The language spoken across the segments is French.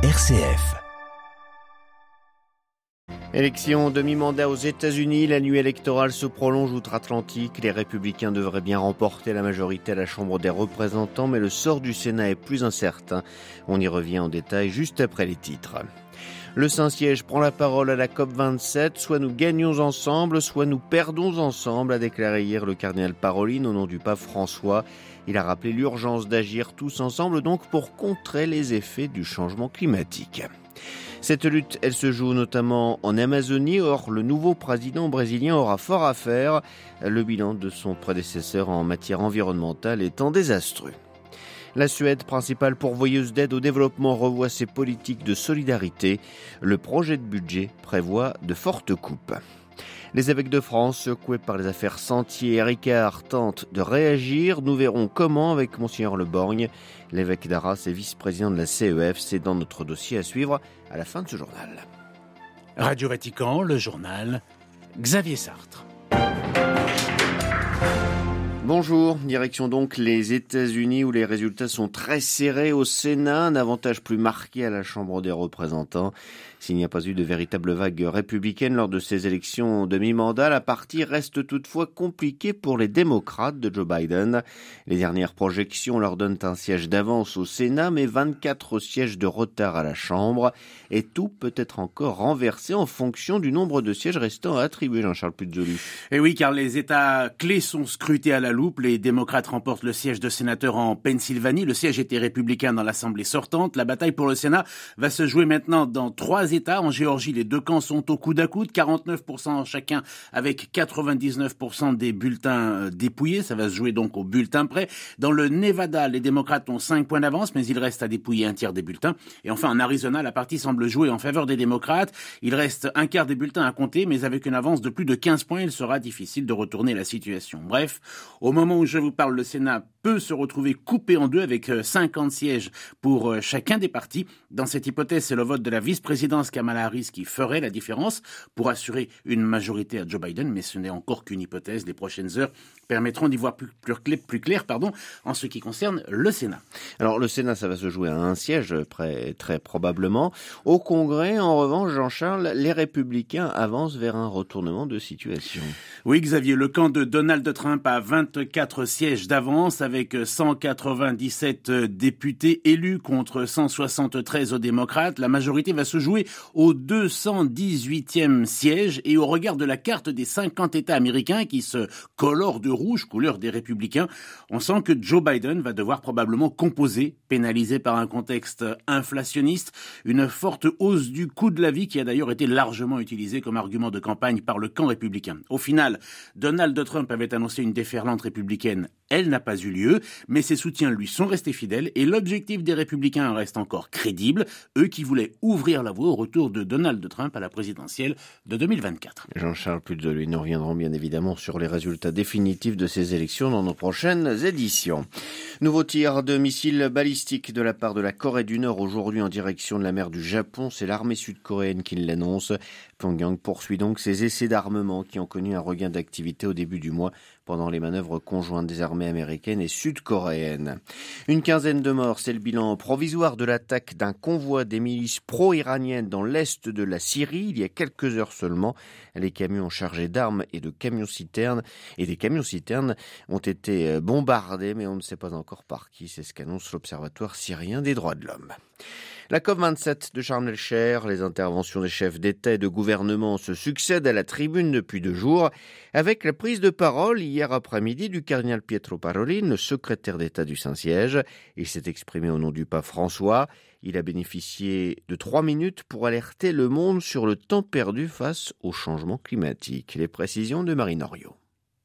RCF. Élection demi-mandat aux États-Unis, la nuit électorale se prolonge outre-Atlantique. Les républicains devraient bien remporter la majorité à la Chambre des représentants, mais le sort du Sénat est plus incertain. On y revient en détail juste après les titres. Le Saint-Siège prend la parole à la COP27. Soit nous gagnons ensemble, soit nous perdons ensemble, a déclaré hier le cardinal Paroline au nom du pape François. Il a rappelé l'urgence d'agir tous ensemble donc pour contrer les effets du changement climatique. Cette lutte, elle se joue notamment en Amazonie. Or, le nouveau président brésilien aura fort à faire. Le bilan de son prédécesseur en matière environnementale étant désastreux. La Suède, principale pourvoyeuse d'aide au développement, revoit ses politiques de solidarité. Le projet de budget prévoit de fortes coupes. Les évêques de France, secoués par les affaires Sentier et Ricard, tentent de réagir. Nous verrons comment avec Monseigneur Le Borgne. L'évêque d'Arras et vice-président de la CEF, c'est dans notre dossier à suivre à la fin de ce journal. Radio Vatican, le journal, Xavier Sartre. Bonjour, direction donc les États-Unis où les résultats sont très serrés au Sénat, un avantage plus marqué à la Chambre des représentants. S'il n'y a pas eu de véritable vague républicaine lors de ces élections demi-mandat, la partie reste toutefois compliquée pour les démocrates de Joe Biden. Les dernières projections leur donnent un siège d'avance au Sénat, mais 24 sièges de retard à la Chambre. Et tout peut être encore renversé en fonction du nombre de sièges restants à attribuer, Jean-Charles Puzolu. Et oui, car les États clés sont scrutés à la loupe. Les démocrates remportent le siège de sénateur en Pennsylvanie. Le siège était républicain dans l'Assemblée sortante. La bataille pour le Sénat va se jouer maintenant dans trois États. En Géorgie, les deux camps sont au coude à coude, 49% chacun avec 99% des bulletins euh, dépouillés. Ça va se jouer donc au bulletin près. Dans le Nevada, les démocrates ont 5 points d'avance, mais il reste à dépouiller un tiers des bulletins. Et enfin, en Arizona, la partie semble jouer en faveur des démocrates. Il reste un quart des bulletins à compter, mais avec une avance de plus de 15 points, il sera difficile de retourner la situation. Bref, au moment où je vous parle, le Sénat peut se retrouver coupé en deux avec 50 euh, sièges pour euh, chacun des partis. Dans cette hypothèse, c'est le vote de la vice-présidence Kamala Harris qui ferait la différence pour assurer une majorité à Joe Biden, mais ce n'est encore qu'une hypothèse. Les prochaines heures permettront d'y voir plus, plus, clair pardon, en ce qui concerne le Sénat. Alors le Sénat, ça va se jouer à un siège, très, très probablement. Au Congrès, en revanche, Jean-Charles, les républicains avancent vers un retournement de situation. Oui, Xavier, le camp de Donald Trump a 24 sièges d'avance avec 197 députés élus contre 173 aux démocrates. La majorité va se jouer au 218e siège et au regard de la carte des 50 États américains qui se colorent de rouge, couleur des républicains, on sent que Joe Biden va devoir probablement composer, pénalisé par un contexte inflationniste, une forte hausse du coût de la vie qui a d'ailleurs été largement utilisé comme argument de campagne par le camp républicain. Au final, Donald Trump avait annoncé une déferlante républicaine. Elle n'a pas eu lieu, mais ses soutiens lui sont restés fidèles et l'objectif des républicains reste encore crédible, eux qui voulaient ouvrir la voie au retour de Donald Trump à la présidentielle de 2024. Jean-Charles lui, nous reviendrons bien évidemment sur les résultats définitifs de ces élections dans nos prochaines éditions. Nouveau tir de missiles balistiques de la part de la Corée du Nord aujourd'hui en direction de la mer du Japon. C'est l'armée sud-coréenne qui l'annonce. Pyongyang poursuit donc ses essais d'armement qui ont connu un regain d'activité au début du mois pendant les manœuvres conjointes des armées américaines et sud-coréennes. Une quinzaine de morts, c'est le bilan provisoire de l'attaque d'un convoi des milices pro-iraniennes dans l'est de la Syrie il y a quelques heures seulement. Les camions chargés d'armes et de camions-citernes et des camions-citernes ont été bombardés, mais on ne sait pas encore par qui. C'est ce qu'annonce l'Observatoire syrien des droits de l'homme. La COP27 de Sharm el-Sheikh, les interventions des chefs d'État et de gouvernement se succèdent à la tribune depuis deux jours, avec la prise de parole hier après-midi du cardinal Pietro Parolin, le secrétaire d'État du Saint-Siège. Il s'est exprimé au nom du pape François. Il a bénéficié de trois minutes pour alerter le monde sur le temps perdu face au changement climatique. Les précisions de Marine Oriot.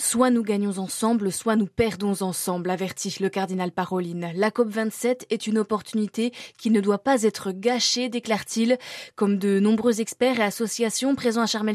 Soit nous gagnons ensemble, soit nous perdons ensemble, avertit le cardinal Paroline. La COP27 est une opportunité qui ne doit pas être gâchée, déclare-t-il. Comme de nombreux experts et associations présents à Sharm el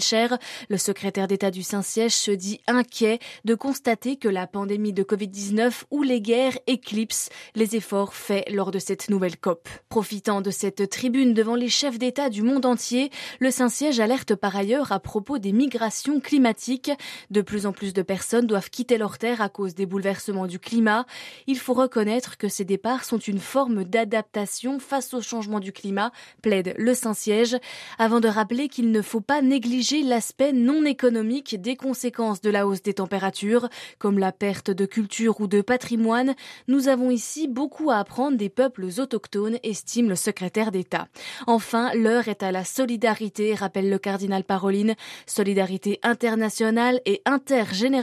le secrétaire d'État du Saint-Siège se dit inquiet de constater que la pandémie de Covid-19 ou les guerres éclipsent les efforts faits lors de cette nouvelle COP. Profitant de cette tribune devant les chefs d'État du monde entier, le Saint-Siège alerte par ailleurs à propos des migrations climatiques. De plus en plus de personnes doivent quitter leur terre à cause des bouleversements du climat. Il faut reconnaître que ces départs sont une forme d'adaptation face au changement du climat, plaide le Saint-Siège, avant de rappeler qu'il ne faut pas négliger l'aspect non économique des conséquences de la hausse des températures, comme la perte de culture ou de patrimoine. Nous avons ici beaucoup à apprendre des peuples autochtones, estime le secrétaire d'État. Enfin, l'heure est à la solidarité, rappelle le cardinal Paroline, solidarité internationale et intergénérationnelle.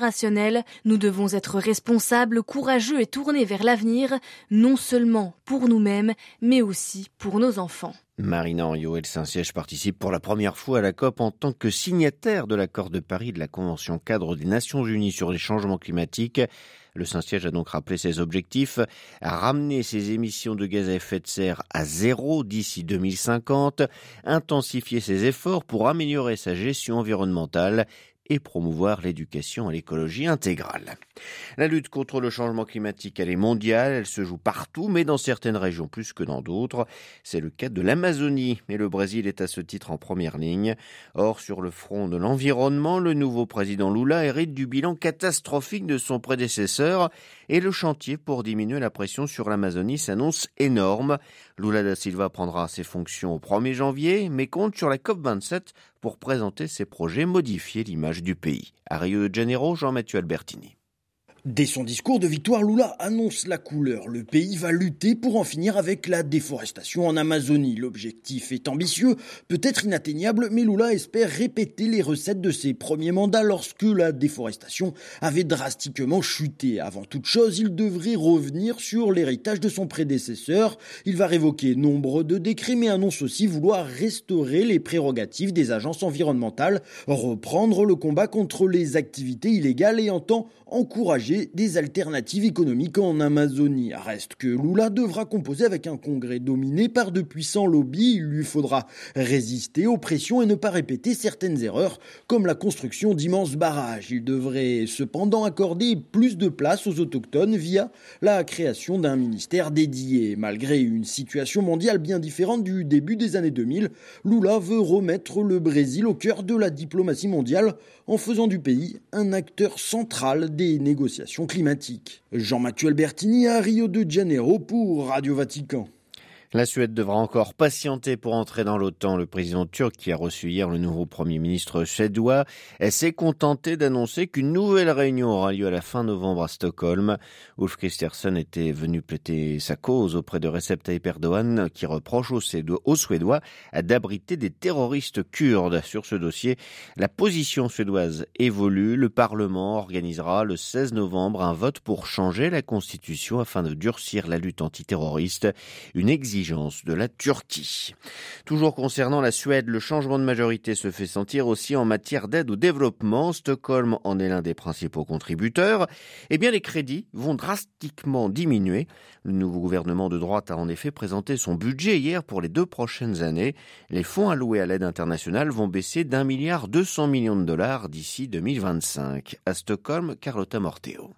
Nous devons être responsables, courageux et tournés vers l'avenir, non seulement pour nous-mêmes, mais aussi pour nos enfants. Marina Henriot et le Saint-Siège participent pour la première fois à la COP en tant que signataire de l'accord de Paris de la Convention cadre des Nations Unies sur les changements climatiques. Le Saint-Siège a donc rappelé ses objectifs, ramener ses émissions de gaz à effet de serre à zéro d'ici 2050, intensifier ses efforts pour améliorer sa gestion environnementale et promouvoir l'éducation à l'écologie intégrale. La lutte contre le changement climatique, elle est mondiale, elle se joue partout, mais dans certaines régions plus que dans d'autres. C'est le cas de l'Amazonie, et le Brésil est à ce titre en première ligne. Or, sur le front de l'environnement, le nouveau président Lula hérite du bilan catastrophique de son prédécesseur, et le chantier pour diminuer la pression sur l'Amazonie s'annonce énorme. Lula da Silva prendra ses fonctions au 1er janvier, mais compte sur la COP27 pour présenter ses projets modifier l'image du pays. À Rio de Janeiro, Jean-Mathieu Albertini. Dès son discours de victoire, Lula annonce la couleur. Le pays va lutter pour en finir avec la déforestation en Amazonie. L'objectif est ambitieux, peut-être inatteignable, mais Lula espère répéter les recettes de ses premiers mandats lorsque la déforestation avait drastiquement chuté. Avant toute chose, il devrait revenir sur l'héritage de son prédécesseur. Il va révoquer nombre de décrets, mais annonce aussi vouloir restaurer les prérogatives des agences environnementales, reprendre le combat contre les activités illégales et entend encourager des alternatives économiques en Amazonie. Reste que Lula devra composer avec un congrès dominé par de puissants lobbies. Il lui faudra résister aux pressions et ne pas répéter certaines erreurs, comme la construction d'immenses barrages. Il devrait cependant accorder plus de place aux autochtones via la création d'un ministère dédié. Malgré une situation mondiale bien différente du début des années 2000, Lula veut remettre le Brésil au cœur de la diplomatie mondiale en faisant du pays un acteur central des Jean-Mathieu Albertini à Rio de Janeiro pour Radio Vatican. La Suède devra encore patienter pour entrer dans l'OTAN. Le président turc, qui a reçu hier le nouveau Premier ministre suédois, s'est contenté d'annoncer qu'une nouvelle réunion aura lieu à la fin novembre à Stockholm. Ulf Kristersson était venu plaider sa cause auprès de Recep Tayyip Erdogan, qui reproche aux Suédois d'abriter des terroristes kurdes. Sur ce dossier, la position suédoise évolue. Le Parlement organisera le 16 novembre un vote pour changer la constitution afin de durcir la lutte antiterroriste. Une de la Turquie. Toujours concernant la Suède, le changement de majorité se fait sentir aussi en matière d'aide au développement. Stockholm en est l'un des principaux contributeurs. Eh bien, les crédits vont drastiquement diminuer. Le nouveau gouvernement de droite a en effet présenté son budget hier pour les deux prochaines années. Les fonds alloués à l'aide internationale vont baisser d'un milliard deux cents millions de dollars d'ici 2025. À Stockholm, Carlotta Morteo.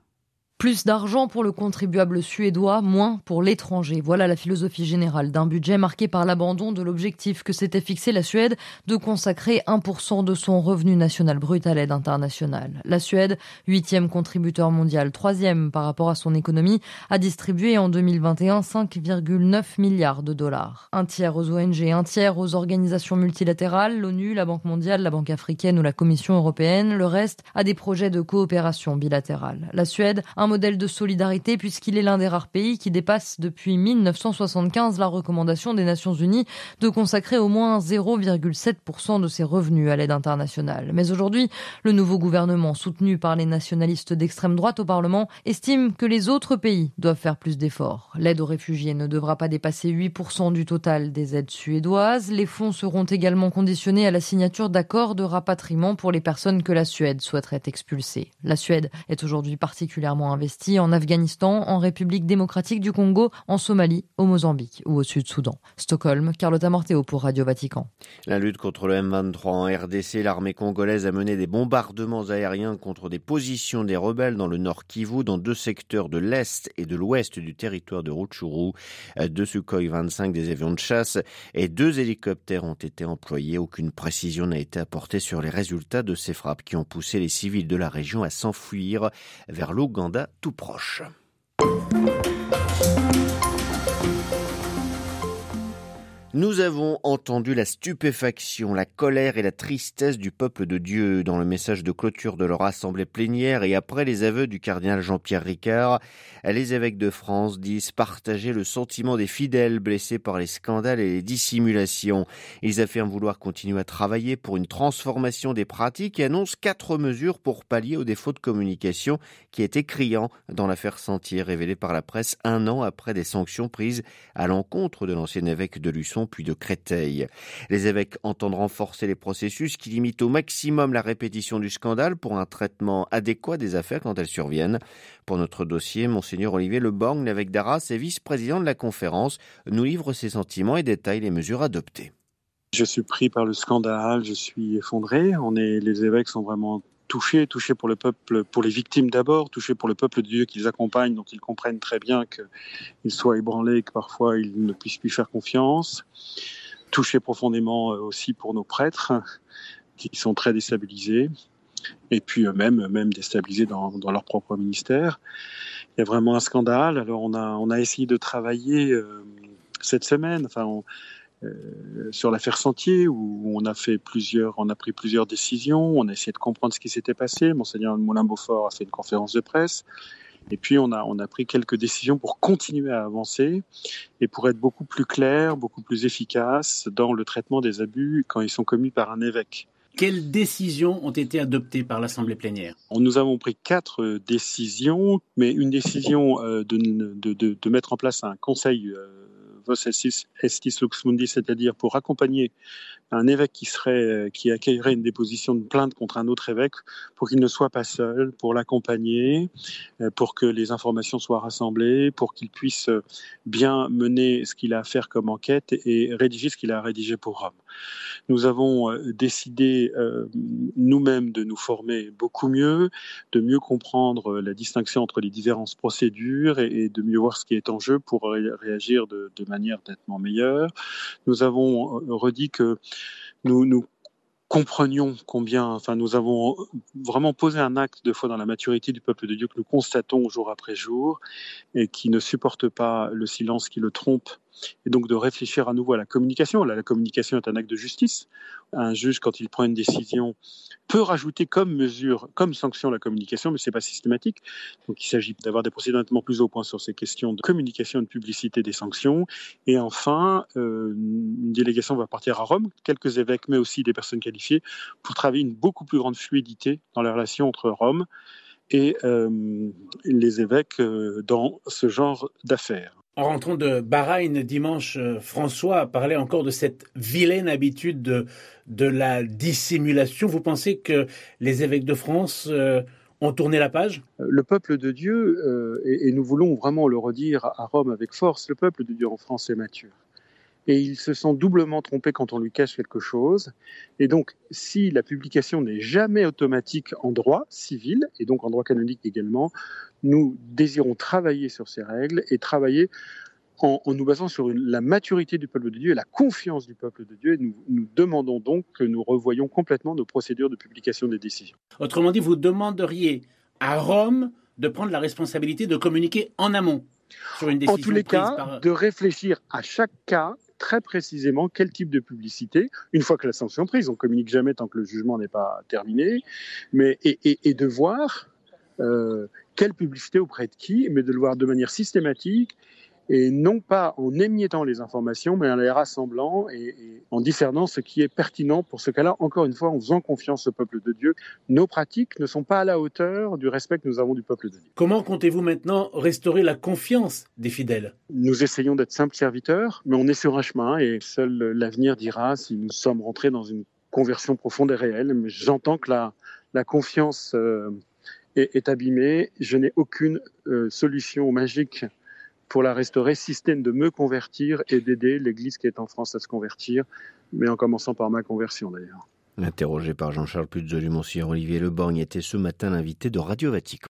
Plus d'argent pour le contribuable suédois, moins pour l'étranger. Voilà la philosophie générale d'un budget marqué par l'abandon de l'objectif que s'était fixé la Suède de consacrer 1% de son revenu national brut à l'aide internationale. La Suède, huitième contributeur mondial, troisième par rapport à son économie, a distribué en 2021 5,9 milliards de dollars. Un tiers aux ONG, un tiers aux organisations multilatérales, l'ONU, la Banque mondiale, la Banque africaine ou la Commission européenne, le reste à des projets de coopération bilatérale. La Suède, un modèle de solidarité puisqu'il est l'un des rares pays qui dépasse depuis 1975 la recommandation des Nations Unies de consacrer au moins 0,7% de ses revenus à l'aide internationale. Mais aujourd'hui, le nouveau gouvernement soutenu par les nationalistes d'extrême droite au Parlement estime que les autres pays doivent faire plus d'efforts. L'aide aux réfugiés ne devra pas dépasser 8% du total des aides suédoises. Les fonds seront également conditionnés à la signature d'accords de rapatriement pour les personnes que la Suède souhaiterait expulser. La Suède est aujourd'hui particulièrement en Afghanistan, en République démocratique du Congo, en Somalie, au Mozambique ou au Sud-Soudan. Stockholm, Carlotta Morteo pour Radio Vatican. La lutte contre le M23 en RDC, l'armée congolaise a mené des bombardements aériens contre des positions des rebelles dans le nord Kivu, dans deux secteurs de l'est et de l'ouest du territoire de Rutshuru. Deux Sukhoi 25 des avions de chasse et deux hélicoptères ont été employés. Aucune précision n'a été apportée sur les résultats de ces frappes qui ont poussé les civils de la région à s'enfuir vers l'Ouganda tout proche. Nous avons entendu la stupéfaction, la colère et la tristesse du peuple de Dieu dans le message de clôture de leur assemblée plénière et après les aveux du cardinal Jean-Pierre Ricard, les évêques de France disent partager le sentiment des fidèles blessés par les scandales et les dissimulations. Ils affirment vouloir continuer à travailler pour une transformation des pratiques et annoncent quatre mesures pour pallier aux défauts de communication qui étaient criants dans l'affaire Sentier révélée par la presse un an après des sanctions prises à l'encontre de l'ancien évêque de Luçon puis de Créteil. Les évêques entendent renforcer les processus qui limitent au maximum la répétition du scandale pour un traitement adéquat des affaires quand elles surviennent. Pour notre dossier, Monseigneur Olivier Leborgne, l'évêque d'Arras et vice-président de la conférence, nous livre ses sentiments et détaille les mesures adoptées. Je suis pris par le scandale, je suis effondré. On est, les évêques sont vraiment touchés, touchés pour le peuple, pour les victimes d'abord, touchés pour le peuple de Dieu qu'ils accompagnent, dont ils comprennent très bien qu'ils soient ébranlés, que parfois ils ne puissent plus faire confiance, touchés profondément euh, aussi pour nos prêtres, qui sont très déstabilisés, et puis eux-mêmes, même déstabilisés dans, dans, leur propre ministère. Il y a vraiment un scandale. Alors on a, on a essayé de travailler euh, cette semaine, enfin sur l'affaire Sentier où on a fait plusieurs, on a pris plusieurs décisions, on a essayé de comprendre ce qui s'était passé. Monseigneur Moulin-Beaufort a fait une conférence de presse. Et puis on a, on a pris quelques décisions pour continuer à avancer et pour être beaucoup plus clair, beaucoup plus efficace dans le traitement des abus quand ils sont commis par un évêque. Quelles décisions ont été adoptées par l'Assemblée plénière? Nous avons pris quatre euh, décisions, mais une décision euh, de, de, de, de mettre en place un conseil vos estis lux mundi, c'est-à-dire pour accompagner un évêque qui serait, qui accueillerait une déposition de plainte contre un autre évêque, pour qu'il ne soit pas seul, pour l'accompagner, euh, pour que les informations soient rassemblées, pour qu'il puisse bien mener ce qu'il a à faire comme enquête et rédiger ce qu'il a à rédiger pour Rome. Nous avons euh, décidé euh, nous-mêmes de nous former beaucoup mieux, de mieux comprendre la distinction entre les différentes procédures et, de mieux voir ce qui est en jeu pour réagir de, de manière nettement meilleure. Nous avons redit que nous, nous comprenions combien, enfin, nous avons vraiment posé un acte de foi dans la maturité du peuple de Dieu que nous constatons jour après jour et qui ne supporte pas le silence qui le trompe et donc de réfléchir à nouveau à la communication. Là, la communication est un acte de justice. Un juge, quand il prend une décision, peut rajouter comme mesure, comme sanction la communication, mais c'est pas systématique. Donc il s'agit d'avoir des procédures nettement plus au point sur ces questions de communication de publicité des sanctions. Et enfin, euh, une délégation va partir à Rome, quelques évêques, mais aussi des personnes qualifiées, pour travailler une beaucoup plus grande fluidité dans la relation entre Rome et euh, les évêques euh, dans ce genre d'affaires. En rentrant de Bahreïn dimanche, euh, François parlait encore de cette vilaine habitude de, la dissimulation. Vous pensez que les évêques de France euh, ont tourné la page? Le peuple de Dieu, euh, et, et, nous voulons vraiment le redire à Rome avec force, le peuple de Dieu en France est mature et ils se sont doublement trompés quand on lui cache quelque chose. Et donc, si la publication n'est jamais automatique en droit civil, et donc en droit canonique également, nous désirons travailler sur ces règles et travailler en, en nous basant sur une, la maturité du peuple de Dieu et la confiance du peuple de Dieu. Et nous, nous demandons donc que nous revoyons complètement nos procédures de publication des décisions. Autrement dit, vous demanderiez à Rome de prendre la responsabilité de communiquer en amont sur une décision En tous les cas, par... de réfléchir à chaque cas très précisément quel type de publicité, une fois que la sanction est prise, on communique jamais tant que le jugement n'est pas terminé, mais et, de voir euh, quelle publicité auprès de qui, mais de le voir de manière systématique et non pas en émiettant les informations, mais en les rassemblant et, et, en discernant ce qui est pertinent pour ce cas-là, encore une fois, en faisant confiance au peuple de Dieu. Nos pratiques ne sont pas à la hauteur du respect que nous avons du peuple de Dieu. Comment comptez-vous maintenant restaurer la confiance des fidèles? Nous essayons d'être simples serviteurs, mais on est sur un chemin et seul l'avenir dira si nous sommes rentrés dans une conversion profonde et réelle. Mais j'entends que la, la confiance... Euh, est, abîmée. Je n'ai aucune euh, solution magique pour la restaurer, si ce de me convertir et d'aider l'Église qui est en France à se convertir, mais en commençant par ma conversion d'ailleurs. Interrogé par Jean-Charles Puzzo du Olivier Leborgne était ce matin l'invité de Radio Vatican.